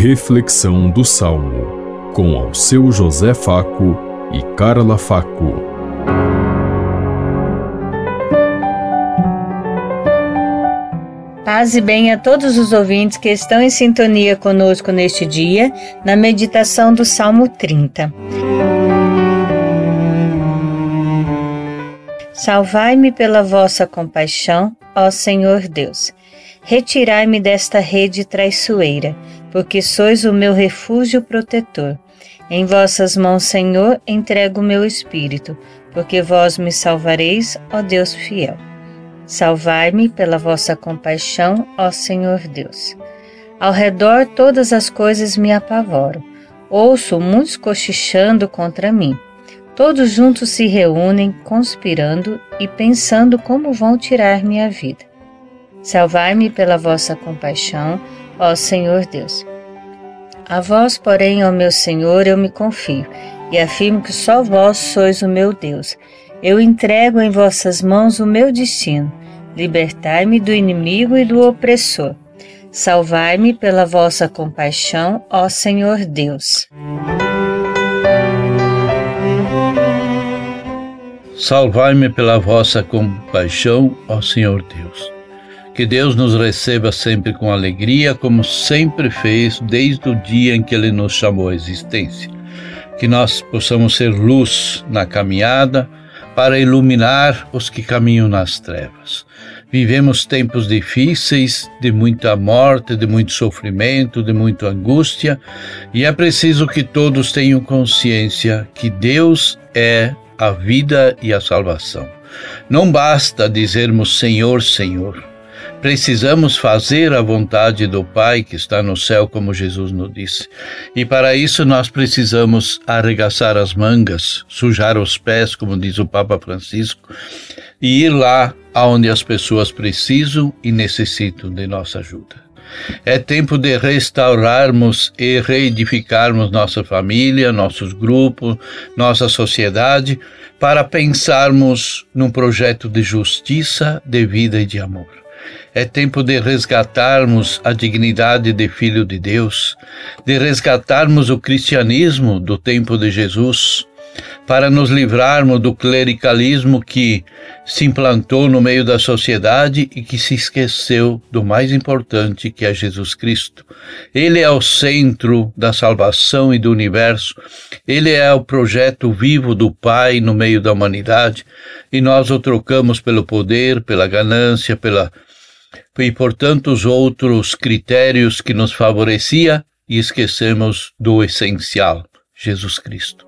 Reflexão do Salmo, com ao seu José Faco e Carla Faco. Paz e bem a todos os ouvintes que estão em sintonia conosco neste dia, na meditação do Salmo 30. Salvai-me pela vossa compaixão, ó Senhor Deus. Retirai-me desta rede traiçoeira, porque sois o meu refúgio protetor. Em vossas mãos, Senhor, entrego o meu espírito, porque vós me salvareis, ó Deus fiel. Salvai-me pela vossa compaixão, ó Senhor Deus. Ao redor todas as coisas me apavoram. Ouço muitos cochichando contra mim. Todos juntos se reúnem, conspirando e pensando como vão tirar minha vida. Salvai-me pela vossa compaixão, ó Senhor Deus. A vós, porém, ó meu Senhor, eu me confio e afirmo que só vós sois o meu Deus. Eu entrego em vossas mãos o meu destino. Libertai-me do inimigo e do opressor. Salvai-me pela vossa compaixão, ó Senhor Deus. Salvai-me pela vossa compaixão, ó Senhor Deus. Que Deus nos receba sempre com alegria, como sempre fez desde o dia em que Ele nos chamou à existência. Que nós possamos ser luz na caminhada para iluminar os que caminham nas trevas. Vivemos tempos difíceis, de muita morte, de muito sofrimento, de muita angústia, e é preciso que todos tenham consciência que Deus é a vida e a salvação. Não basta dizermos Senhor, Senhor. Precisamos fazer a vontade do Pai que está no céu, como Jesus nos disse. E para isso nós precisamos arregaçar as mangas, sujar os pés, como diz o Papa Francisco, e ir lá aonde as pessoas precisam e necessitam de nossa ajuda. É tempo de restaurarmos e reedificarmos nossa família, nossos grupos, nossa sociedade, para pensarmos num projeto de justiça, de vida e de amor. É tempo de resgatarmos a dignidade de filho de Deus, de resgatarmos o cristianismo do tempo de Jesus, para nos livrarmos do clericalismo que se implantou no meio da sociedade e que se esqueceu do mais importante que é Jesus Cristo. Ele é o centro da salvação e do universo, ele é o projeto vivo do Pai no meio da humanidade e nós o trocamos pelo poder, pela ganância, pela e por tantos outros critérios que nos favorecia e esquecemos do essencial, Jesus Cristo.